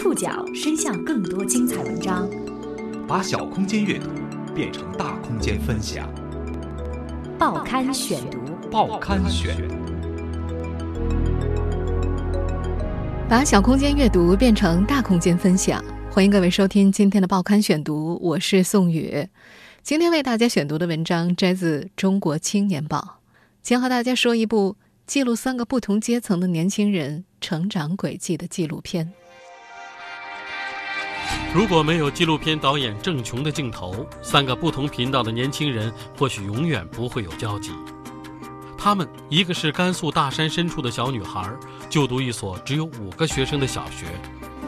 触角伸向更多精彩文章，把小空间阅读变成大空间分享。报刊选读，报刊选，把小空间阅读变成大空间分享。欢迎各位收听今天的报刊选读，我是宋宇。今天为大家选读的文章摘自《中国青年报》，将和大家说一部记录三个不同阶层的年轻人成长轨迹的纪录片。如果没有纪录片导演郑琼的镜头，三个不同频道的年轻人或许永远不会有交集。他们一个是甘肃大山深处的小女孩，就读一所只有五个学生的小学。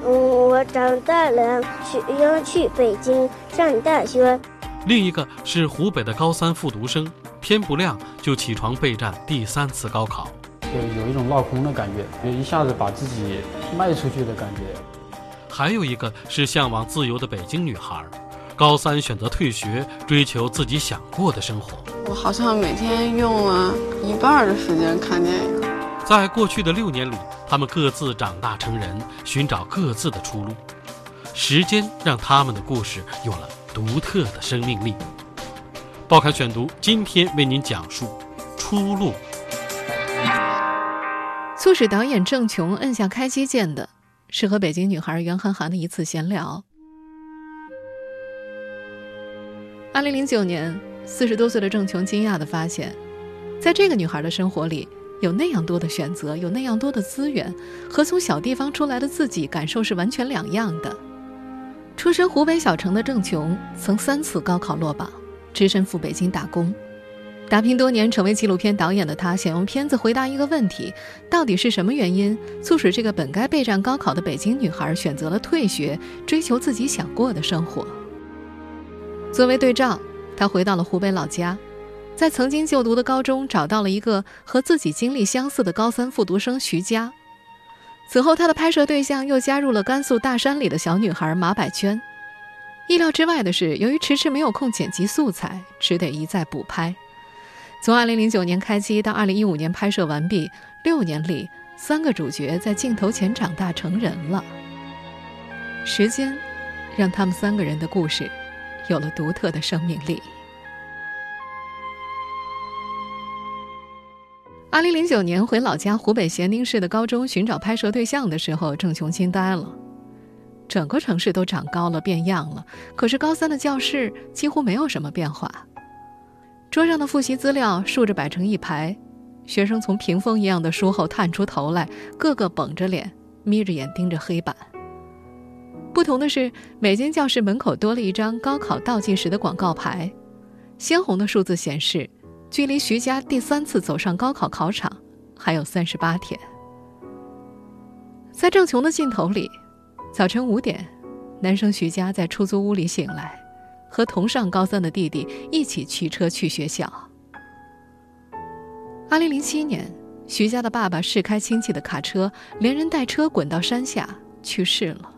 嗯，我长大了，去要去北京上大学。另一个是湖北的高三复读生，天不亮就起床备战第三次高考，就有一种落空的感觉，就一下子把自己卖出去的感觉。还有一个是向往自由的北京女孩，高三选择退学，追求自己想过的生活。我好像每天用了一半的时间看电影。在过去的六年里。他们各自长大成人，寻找各自的出路。时间让他们的故事有了独特的生命力。报刊选读今天为您讲述《出路》。促使导演郑琼摁下开机键的，是和北京女孩袁涵涵的一次闲聊。二零零九年，四十多岁的郑琼惊讶地发现，在这个女孩的生活里。有那样多的选择，有那样多的资源，和从小地方出来的自己感受是完全两样的。出身湖北小城的郑琼，曾三次高考落榜，只身赴北京打工。打拼多年成为纪录片导演的他，想用片子回答一个问题：到底是什么原因，促使这个本该备战高考的北京女孩选择了退学，追求自己想过的生活？作为对照，他回到了湖北老家。在曾经就读的高中找到了一个和自己经历相似的高三复读生徐佳，此后他的拍摄对象又加入了甘肃大山里的小女孩马百娟。意料之外的是，由于迟迟没有空剪辑素材，只得一再补拍。从2009年开机到2015年拍摄完毕，六年里，三个主角在镜头前长大成人了。时间，让他们三个人的故事，有了独特的生命力。二零零九年回老家湖北咸宁市的高中寻找拍摄对象的时候，郑琼惊呆了。整个城市都长高了、变样了，可是高三的教室几乎没有什么变化。桌上的复习资料竖着摆成一排，学生从屏风一样的书后探出头来，个个绷着脸、眯着眼盯着黑板。不同的是，每间教室门口多了一张高考倒计时的广告牌，鲜红的数字显示。距离徐佳第三次走上高考考场还有三十八天。在郑琼的镜头里，早晨五点，男生徐佳在出租屋里醒来，和同上高三的弟弟一起驱车去学校。二零零七年，徐佳的爸爸试开亲戚的卡车，连人带车滚到山下去世了。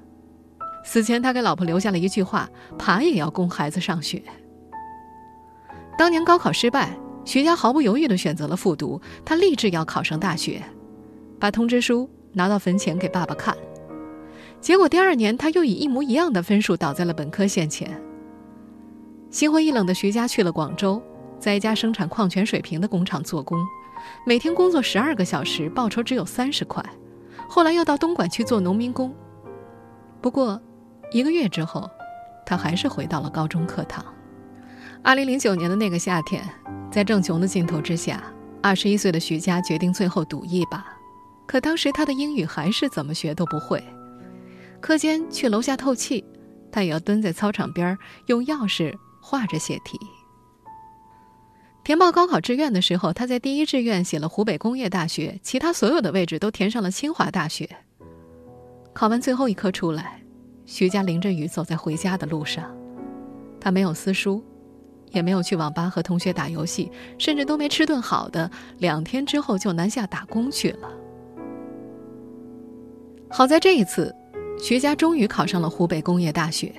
死前，他给老婆留下了一句话：“爬也要供孩子上学。”当年高考失败。徐佳毫不犹豫地选择了复读，他立志要考上大学，把通知书拿到坟前给爸爸看。结果第二年，他又以一模一样的分数倒在了本科线前。心灰意冷的徐佳去了广州，在一家生产矿泉水瓶的工厂做工，每天工作十二个小时，报酬只有三十块。后来又到东莞去做农民工。不过，一个月之后，他还是回到了高中课堂。二零零九年的那个夏天。在郑琼的镜头之下，二十一岁的徐佳决定最后赌一把。可当时他的英语还是怎么学都不会。课间去楼下透气，他也要蹲在操场边用钥匙画着写题。填报高考志愿的时候，他在第一志愿写了湖北工业大学，其他所有的位置都填上了清华大学。考完最后一科出来，徐佳淋着雨走在回家的路上，他没有撕书。也没有去网吧和同学打游戏，甚至都没吃顿好的。两天之后就南下打工去了。好在这一次，徐佳终于考上了湖北工业大学。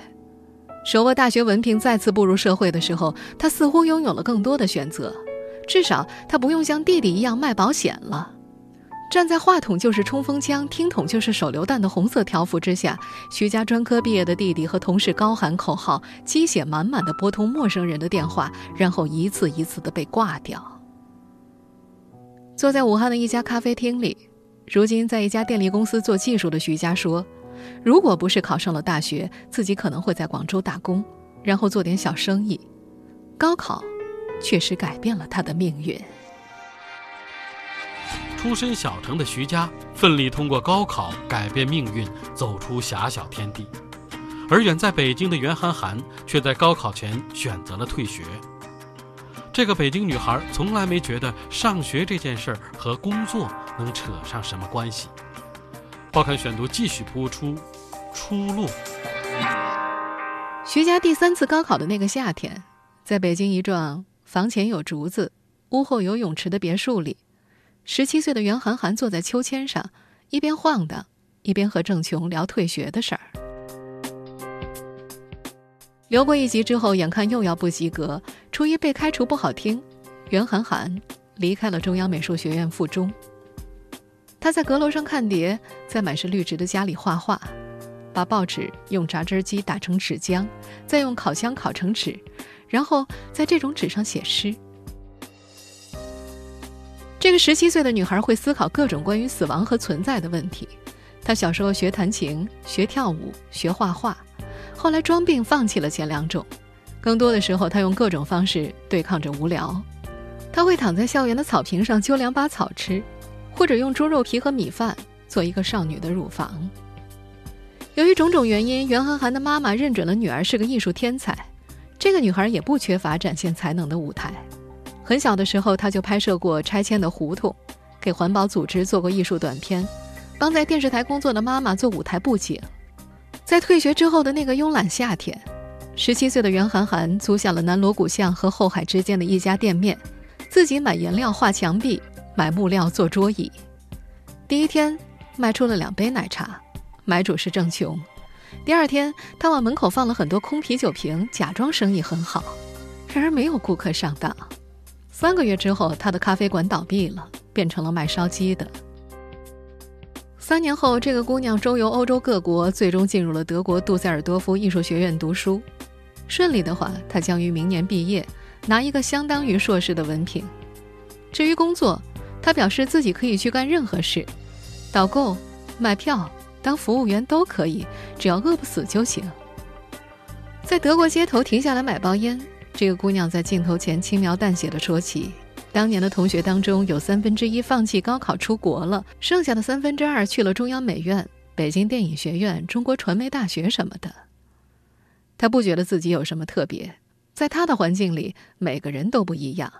手握大学文凭再次步入社会的时候，他似乎拥有了更多的选择，至少他不用像弟弟一样卖保险了。站在话筒就是冲锋枪，听筒就是手榴弹的红色条幅之下，徐家专科毕业的弟弟和同事高喊口号，鸡血满满的拨通陌生人的电话，然后一次一次的被挂掉。坐在武汉的一家咖啡厅里，如今在一家电力公司做技术的徐佳说：“如果不是考上了大学，自己可能会在广州打工，然后做点小生意。高考，确实改变了他的命运。”出身小城的徐佳，奋力通过高考改变命运，走出狭小天地；而远在北京的袁涵涵，却在高考前选择了退学。这个北京女孩从来没觉得上学这件事儿和工作能扯上什么关系。报刊选读继续播出，出路。徐佳第三次高考的那个夏天，在北京一幢房前有竹子、屋后有泳池的别墅里。十七岁的袁涵涵坐在秋千上，一边晃荡，一边和郑琼聊退学的事儿。留过一级之后，眼看又要不及格，初一被开除不好听，袁涵涵离开了中央美术学院附中。他在阁楼上看碟，在满是绿植的家里画画，把报纸用榨汁机打成纸浆，再用烤箱烤成纸，然后在这种纸上写诗。这个十七岁的女孩会思考各种关于死亡和存在的问题。她小时候学弹琴、学跳舞、学画画，后来装病放弃了前两种。更多的时候，她用各种方式对抗着无聊。她会躺在校园的草坪上揪两把草吃，或者用猪肉皮和米饭做一个少女的乳房。由于种种原因，袁涵涵的妈妈认准了女儿是个艺术天才。这个女孩也不缺乏展现才能的舞台。很小的时候，她就拍摄过拆迁的胡同，给环保组织做过艺术短片，帮在电视台工作的妈妈做舞台布景。在退学之后的那个慵懒夏天，十七岁的袁涵涵租下了南锣鼓巷和后海之间的一家店面，自己买颜料画墙壁，买木料做桌椅。第一天卖出了两杯奶茶，买主是郑琼。第二天，他往门口放了很多空啤酒瓶，假装生意很好，然而没有顾客上当。三个月之后，他的咖啡馆倒闭了，变成了卖烧鸡的。三年后，这个姑娘周游欧洲各国，最终进入了德国杜塞尔多夫艺术学院读书。顺利的话，她将于明年毕业，拿一个相当于硕士的文凭。至于工作，他表示自己可以去干任何事，导购、卖票、当服务员都可以，只要饿不死就行。在德国街头停下来买包烟。这个姑娘在镜头前轻描淡写的说起，当年的同学当中有三分之一放弃高考出国了，剩下的三分之二去了中央美院、北京电影学院、中国传媒大学什么的。她不觉得自己有什么特别，在她的环境里，每个人都不一样，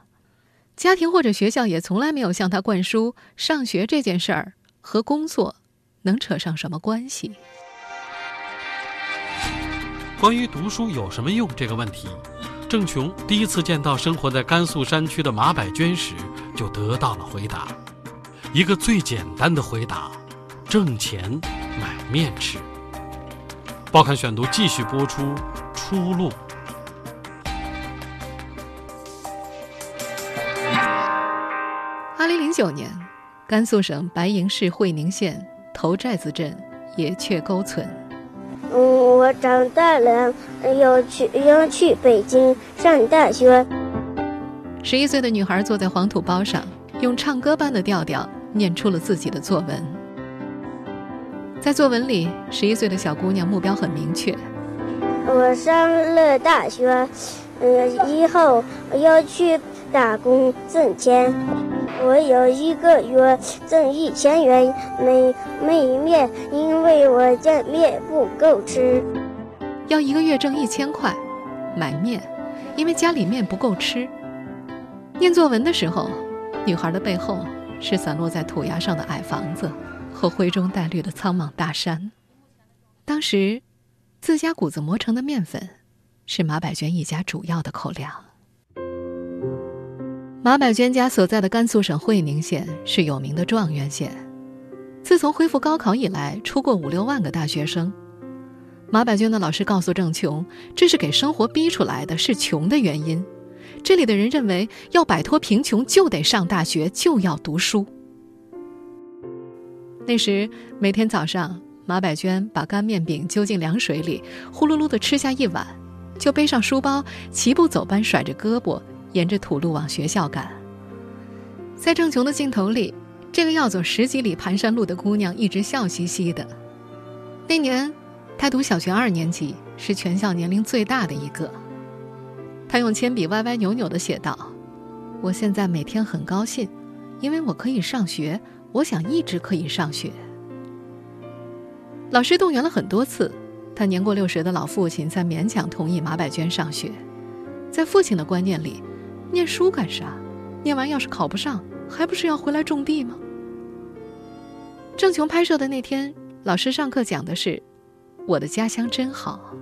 家庭或者学校也从来没有向他灌输上学这件事儿和工作能扯上什么关系。关于读书有什么用这个问题。郑琼第一次见到生活在甘肃山区的马百娟时，就得到了回答，一个最简单的回答：挣钱买面吃。报刊选读继续播出，出路。九年，甘肃省白银市会宁县头寨子镇野雀沟村。嗯，我长大了，要去要去北京上大学。十一岁的女孩坐在黄土包上，用唱歌般的调调念出了自己的作文。在作文里，十一岁的小姑娘目标很明确：我上了大学，嗯，以后要去打工挣钱。我有一个月挣一千元，没没面，因为我家面不够吃。要一个月挣一千块，买面，因为家里面不够吃。念作文的时候，女孩的背后是散落在土崖上的矮房子和灰中带绿的苍莽大山。当时，自家谷子磨成的面粉，是马百娟一家主要的口粮。马百娟家所在的甘肃省会宁县是有名的状元县，自从恢复高考以来，出过五六万个大学生。马百娟的老师告诉郑琼，这是给生活逼出来的，是穷的原因。这里的人认为，要摆脱贫穷就得上大学，就要读书。那时每天早上，马百娟把干面饼揪进凉水里，呼噜噜地吃下一碗，就背上书包，齐步走班，甩着胳膊，沿着土路往学校赶。在郑琼的镜头里，这个要走十几里盘山路的姑娘一直笑嘻嘻的。那年，她读小学二年级，是全校年龄最大的一个。她用铅笔歪歪扭扭地写道：“我现在每天很高兴，因为我可以上学，我想一直可以上学。”老师动员了很多次，他年过六十的老父亲才勉强同意马百娟上学。在父亲的观念里，念书干啥？念完要是考不上，还不是要回来种地吗？郑琼拍摄的那天，老师上课讲的是“我的家乡真好”。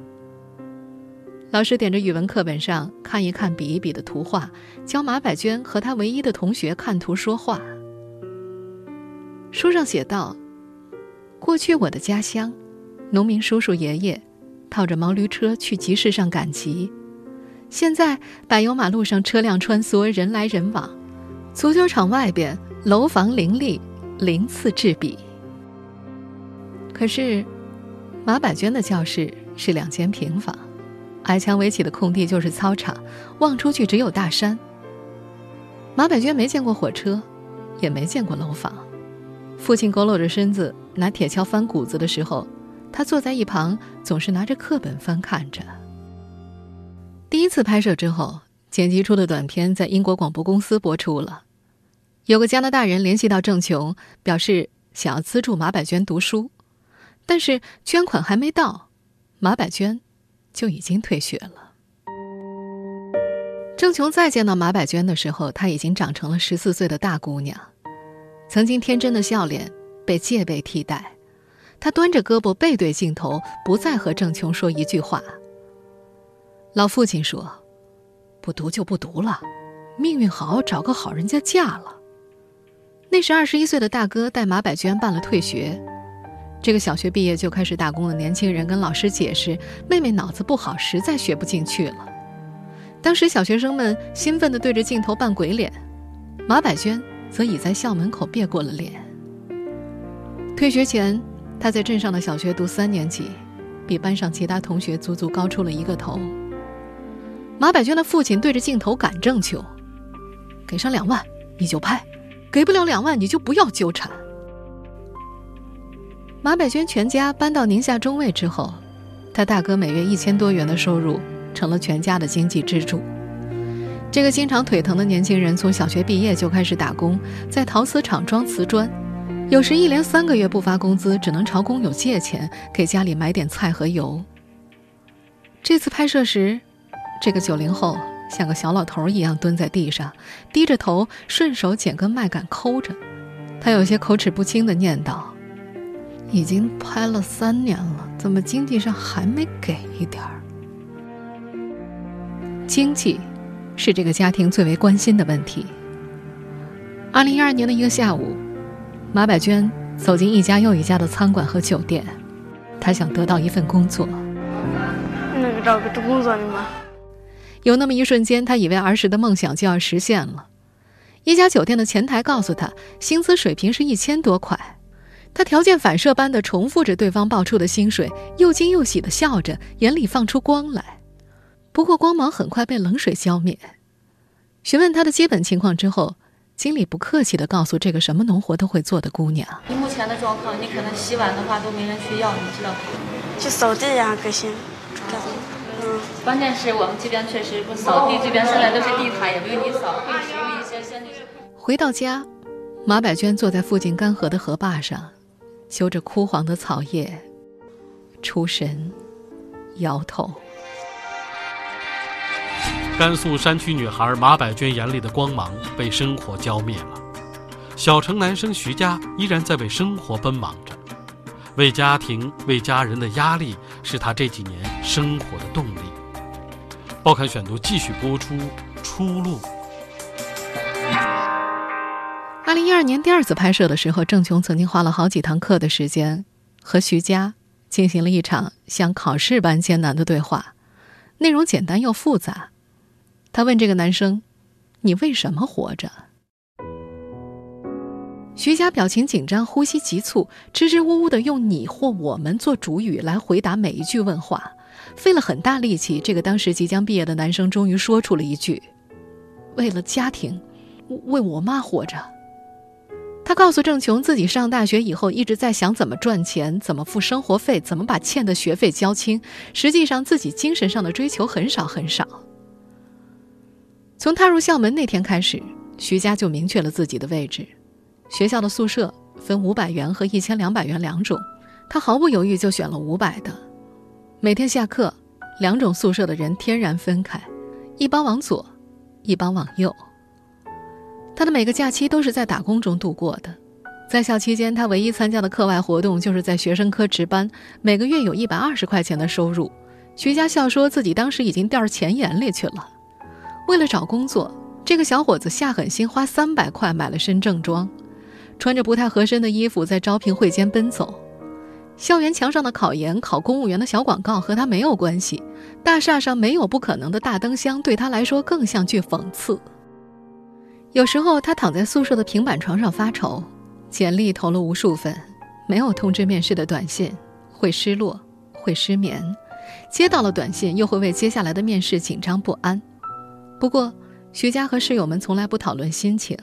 老师点着语文课本上看一看、比一比的图画，教马百娟和她唯一的同学看图说话。书上写道：“过去我的家乡，农民叔叔爷爷套着毛驴车去集市上赶集。”现在柏油马路上车辆穿梭，人来人往；足球场外边楼房林立，鳞次栉比。可是，马百娟的教室是两间平房，矮墙围起的空地就是操场，望出去只有大山。马百娟没见过火车，也没见过楼房。父亲佝偻着身子拿铁锹翻谷子的时候，他坐在一旁，总是拿着课本翻看着。第一次拍摄之后，剪辑出的短片在英国广播公司播出了。有个加拿大人联系到郑琼，表示想要资助马百娟读书，但是捐款还没到，马百娟就已经退学了。郑琼再见到马百娟的时候，她已经长成了十四岁的大姑娘，曾经天真的笑脸被戒备替代，她端着胳膊背对镜头，不再和郑琼说一句话。老父亲说：“不读就不读了，命运好，找个好人家嫁了。”那时二十一岁的大哥带马百娟办了退学。这个小学毕业就开始打工的年轻人跟老师解释：“妹妹脑子不好，实在学不进去了。”当时小学生们兴奋地对着镜头扮鬼脸，马百娟则倚在校门口别过了脸。退学前，他在镇上的小学读三年级，比班上其他同学足足高出了一个头。马百娟的父亲对着镜头赶正求：“给上两万你就拍，给不了两万你就不要纠缠。”马百娟全家搬到宁夏中卫之后，他大哥每月一千多元的收入成了全家的经济支柱。这个经常腿疼的年轻人从小学毕业就开始打工，在陶瓷厂装瓷砖，有时一连三个月不发工资，只能朝工友借钱给家里买点菜和油。这次拍摄时。这个九零后像个小老头一样蹲在地上，低着头，顺手捡根麦秆抠着。他有些口齿不清地念叨：“已经拍了三年了，怎么经济上还没给一点儿？”经济是这个家庭最为关心的问题。二零一二年的一个下午，马百娟走进一家又一家的餐馆和酒店，她想得到一份工作。那个找个工作的吗？有那么一瞬间，他以为儿时的梦想就要实现了。一家酒店的前台告诉他，薪资水平是一千多块。他条件反射般的重复着对方报出的薪水，又惊又喜的笑着，眼里放出光来。不过光芒很快被冷水浇灭。询问他的基本情况之后，经理不客气地告诉这个什么农活都会做的姑娘：“你目前的状况，你可能洗碗的话都没人去要，你知道吗？去扫地呀，可行。”关键是我们这边确实不扫地，这边现在都是地毯，也没有你扫会使用一些先。回到家，马百娟坐在附近干涸的河坝上，揪着枯黄的草叶，出神，摇头。甘肃山区女孩马百娟眼里的光芒被生活浇灭了，小城男生徐佳依然在为生活奔忙着。为家庭、为家人的压力是他这几年生活的动力。报刊选读继续播出《出路》。二零一二年第二次拍摄的时候，郑琼曾经花了好几堂课的时间和徐佳进行了一场像考试般艰难的对话，内容简单又复杂。他问这个男生：“你为什么活着？”徐佳表情紧张，呼吸急促，支支吾吾的用“你”或“我们”做主语来回答每一句问话，费了很大力气。这个当时即将毕业的男生终于说出了一句：“为了家庭，为我妈活着。”他告诉郑琼，自己上大学以后一直在想怎么赚钱，怎么付生活费，怎么把欠的学费交清。实际上，自己精神上的追求很少很少。从踏入校门那天开始，徐佳就明确了自己的位置。学校的宿舍分五百元和一千两百元两种，他毫不犹豫就选了五百的。每天下课，两种宿舍的人天然分开，一帮往左，一帮往右。他的每个假期都是在打工中度过的。在校期间，他唯一参加的课外活动就是在学生科值班，每个月有一百二十块钱的收入。徐佳笑说自己当时已经掉钱眼里去了。为了找工作，这个小伙子下狠心花三百块买了身正装。穿着不太合身的衣服在招聘会间奔走，校园墙上的考研、考公务员的小广告和他没有关系，大厦上没有不可能的大灯箱对他来说更像句讽刺。有时候他躺在宿舍的平板床上发愁，简历投了无数份，没有通知面试的短信，会失落，会失眠，接到了短信又会为接下来的面试紧张不安。不过，徐佳和室友们从来不讨论心情，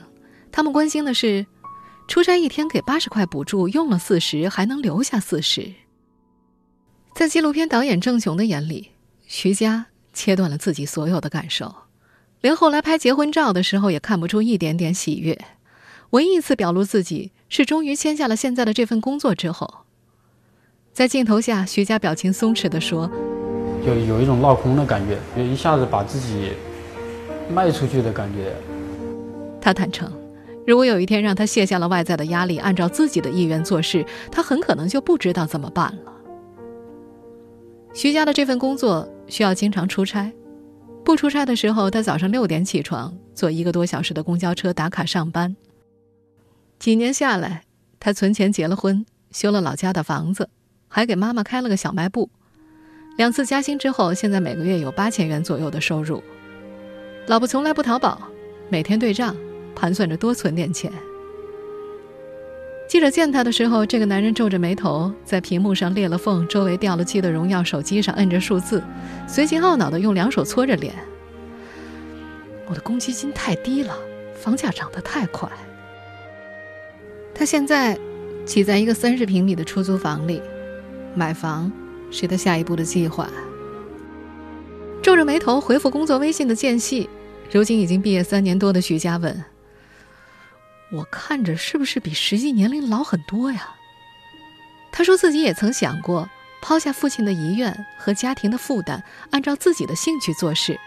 他们关心的是。出差一天给八十块补助，用了四十，还能留下四十。在纪录片导演郑雄的眼里，徐佳切断了自己所有的感受，连后来拍结婚照的时候也看不出一点点喜悦。唯一一次表露自己，是终于签下了现在的这份工作之后。在镜头下，徐佳表情松弛地说：“就有一种落空的感觉，就一下子把自己卖出去的感觉。”他坦诚。如果有一天让他卸下了外在的压力，按照自己的意愿做事，他很可能就不知道怎么办了。徐家的这份工作需要经常出差，不出差的时候，他早上六点起床，坐一个多小时的公交车打卡上班。几年下来，他存钱结了婚，修了老家的房子，还给妈妈开了个小卖部。两次加薪之后，现在每个月有八千元左右的收入。老婆从来不淘宝，每天对账。盘算着多存点钱。记者见他的时候，这个男人皱着眉头，在屏幕上裂了缝、周围掉了漆的荣耀手机上摁着数字，随即懊恼的用两手搓着脸：“我的公积金太低了，房价涨得太快。”他现在挤在一个三十平米的出租房里，买房是他下一步的计划。皱着眉头回复工作微信的间隙，如今已经毕业三年多的徐佳问。我看着是不是比实际年龄老很多呀？他说自己也曾想过抛下父亲的遗愿和家庭的负担，按照自己的兴趣做事，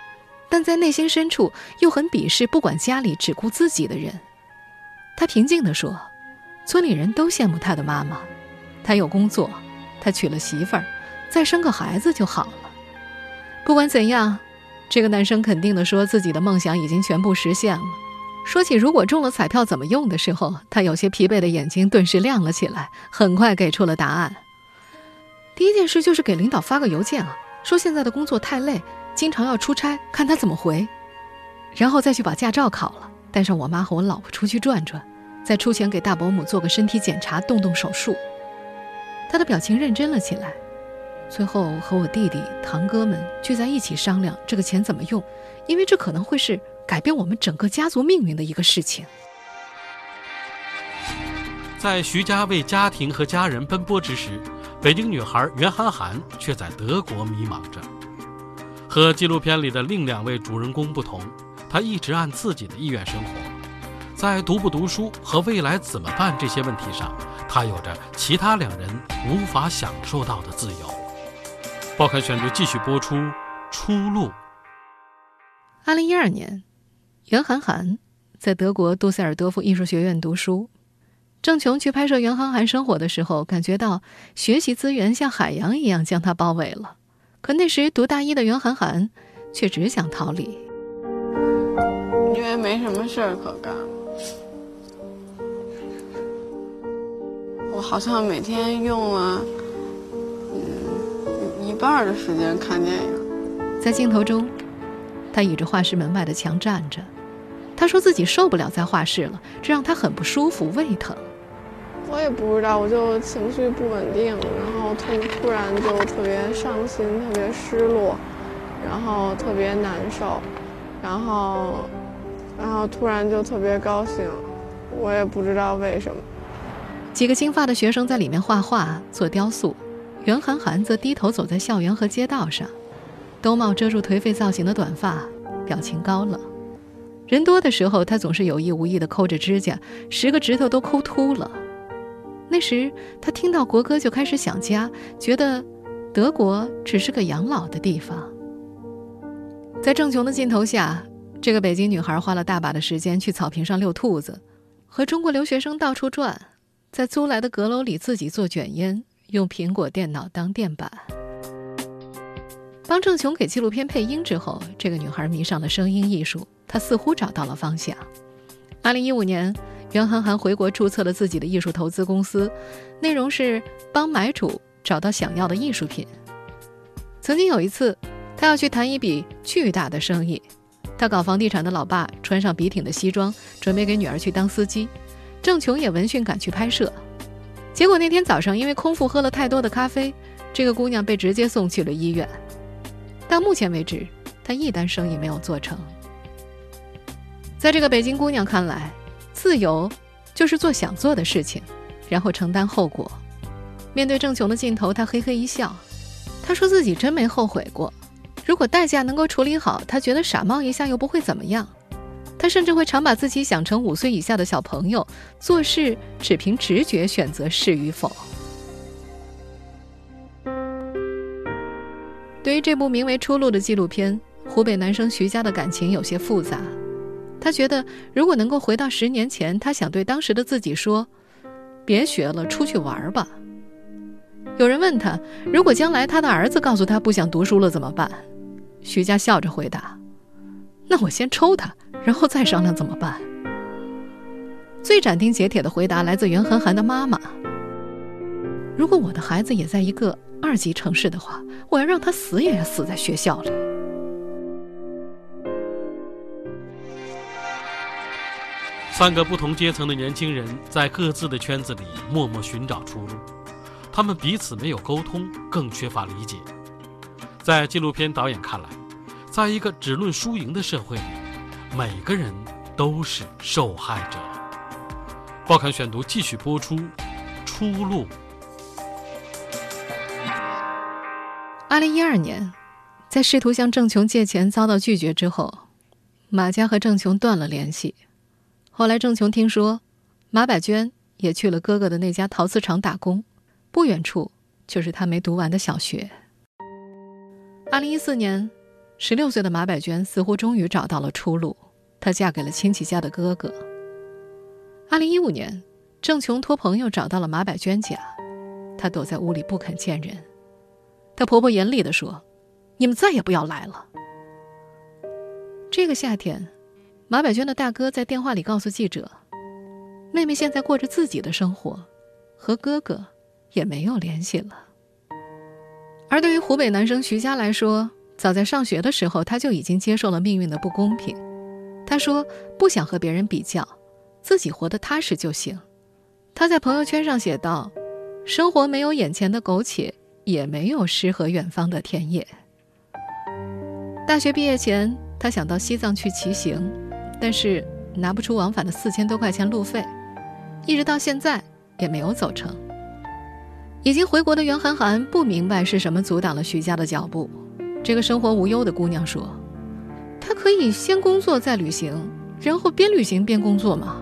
但在内心深处又很鄙视不管家里只顾自己的人。他平静地说：“村里人都羡慕他的妈妈，他有工作，他娶了媳妇儿，再生个孩子就好了。不管怎样，这个男生肯定地说自己的梦想已经全部实现了。”说起如果中了彩票怎么用的时候，他有些疲惫的眼睛顿时亮了起来，很快给出了答案。第一件事就是给领导发个邮件啊，说现在的工作太累，经常要出差，看他怎么回。然后再去把驾照考了，带上我妈和我老婆出去转转，再出钱给大伯母做个身体检查，动动手术。他的表情认真了起来，最后和我弟弟、堂哥们聚在一起商量这个钱怎么用，因为这可能会是。改变我们整个家族命运的一个事情。在徐家为家庭和家人奔波之时，北京女孩袁涵涵却在德国迷茫着。和纪录片里的另两位主人公不同，她一直按自己的意愿生活。在读不读书和未来怎么办这些问题上，她有着其他两人无法享受到的自由。报刊选读继续播出，《出路》。二零一二年。袁涵涵在德国杜塞尔多夫艺术学院读书，郑琼去拍摄袁涵涵生活的时候，感觉到学习资源像海洋一样将她包围了。可那时读大一的袁涵涵却只想逃离，因为没什么事儿可干。我好像每天用了嗯一半的时间看电影，在镜头中，他倚着画室门外的墙站着。他说自己受不了在画室了，这让他很不舒服，胃疼。我也不知道，我就情绪不稳定，然后突突然就特别伤心，特别失落，然后特别难受，然后，然后突然就特别高兴，我也不知道为什么。几个金发的学生在里面画画、做雕塑，袁涵涵则低头走在校园和街道上，兜帽遮住颓废造型的短发，表情高冷。人多的时候，他总是有意无意地抠着指甲，十个指头都抠秃了。那时，他听到国歌就开始想家，觉得德国只是个养老的地方。在郑琼的镜头下，这个北京女孩花了大把的时间去草坪上遛兔子，和中国留学生到处转，在租来的阁楼里自己做卷烟，用苹果电脑当垫板。帮郑琼给纪录片配音之后，这个女孩迷上了声音艺术，她似乎找到了方向。二零一五年。袁涵涵回国注册了自己的艺术投资公司，内容是帮买主找到想要的艺术品。曾经有一次，他要去谈一笔巨大的生意，他搞房地产的老爸穿上笔挺的西装，准备给女儿去当司机。郑琼也闻讯赶去拍摄，结果那天早上因为空腹喝了太多的咖啡，这个姑娘被直接送去了医院。到目前为止，他一单生意没有做成。在这个北京姑娘看来，自由，就是做想做的事情，然后承担后果。面对郑琼的镜头，他嘿嘿一笑，他说自己真没后悔过。如果代价能够处理好，他觉得傻冒一下又不会怎么样。他甚至会常把自己想成五岁以下的小朋友，做事只凭直觉选择是与否。对于这部名为《出路》的纪录片，湖北男生徐佳的感情有些复杂。他觉得，如果能够回到十年前，他想对当时的自己说：“别学了，出去玩吧。”有人问他，如果将来他的儿子告诉他不想读书了怎么办？徐佳笑着回答：“那我先抽他，然后再商量怎么办。”最斩钉截铁的回答来自袁涵涵的妈妈：“如果我的孩子也在一个二级城市的话，我要让他死也要死在学校里。”三个不同阶层的年轻人在各自的圈子里默默寻找出路，他们彼此没有沟通，更缺乏理解。在纪录片导演看来，在一个只论输赢的社会里，每个人都是受害者。报刊选读继续播出，《出路》。二零一二年，在试图向郑琼借钱遭到拒绝之后，马家和郑琼断了联系。后来，郑琼听说，马百娟也去了哥哥的那家陶瓷厂打工，不远处就是他没读完的小学。二零一四年，十六岁的马百娟似乎终于找到了出路，她嫁给了亲戚家的哥哥。二零一五年，郑琼托朋友找到了马百娟家，她躲在屋里不肯见人。她婆婆严厉地说：“你们再也不要来了。”这个夏天。马百娟的大哥在电话里告诉记者：“妹妹现在过着自己的生活，和哥哥也没有联系了。”而对于湖北男生徐佳来说，早在上学的时候，他就已经接受了命运的不公平。他说：“不想和别人比较，自己活得踏实就行。”他在朋友圈上写道：“生活没有眼前的苟且，也没有诗和远方的田野。”大学毕业前，他想到西藏去骑行。但是拿不出往返的四千多块钱路费，一直到现在也没有走成。已经回国的袁涵涵不明白是什么阻挡了徐佳的脚步。这个生活无忧的姑娘说：“她可以先工作再旅行，然后边旅行边工作吗？”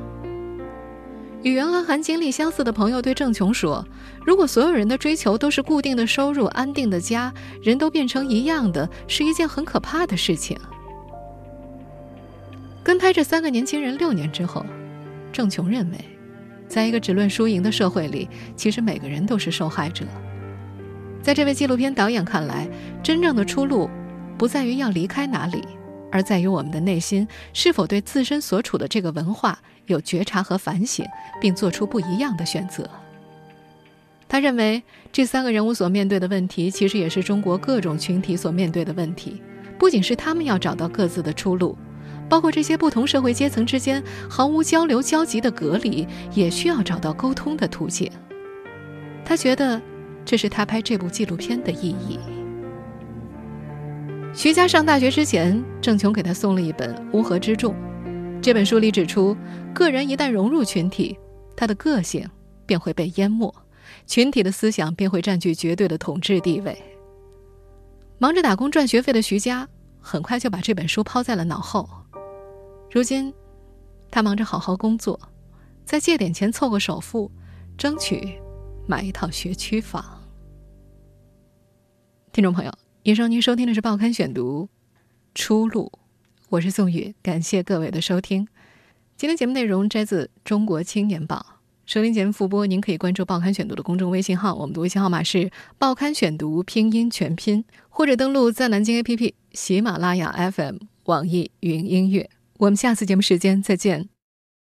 与袁涵涵经历相似的朋友对郑琼说：“如果所有人的追求都是固定的收入、安定的家，人都变成一样的，是一件很可怕的事情。”跟拍这三个年轻人六年之后，郑琼认为，在一个只论输赢的社会里，其实每个人都是受害者。在这位纪录片导演看来，真正的出路，不在于要离开哪里，而在于我们的内心是否对自身所处的这个文化有觉察和反省，并做出不一样的选择。他认为，这三个人物所面对的问题，其实也是中国各种群体所面对的问题，不仅是他们要找到各自的出路。包括这些不同社会阶层之间毫无交流交集的隔离，也需要找到沟通的途径。他觉得，这是他拍这部纪录片的意义。徐佳上大学之前，郑琼给他送了一本《乌合之众》。这本书里指出，个人一旦融入群体，他的个性便会被淹没，群体的思想便会占据绝对的统治地位。忙着打工赚学费的徐佳，很快就把这本书抛在了脑后。如今，他忙着好好工作，再借点钱凑个首付，争取买一套学区房。听众朋友。以上您收听的是《报刊选读》，出路，我是宋宇，感谢各位的收听。今天节目内容摘自《中国青年报》，收听节目复播，您可以关注《报刊选读》的公众微信号，我们的微信号码是《报刊选读》拼音全拼，或者登录在南京 APP、喜马拉雅 FM、网易云音乐。我们下次节目时间再见。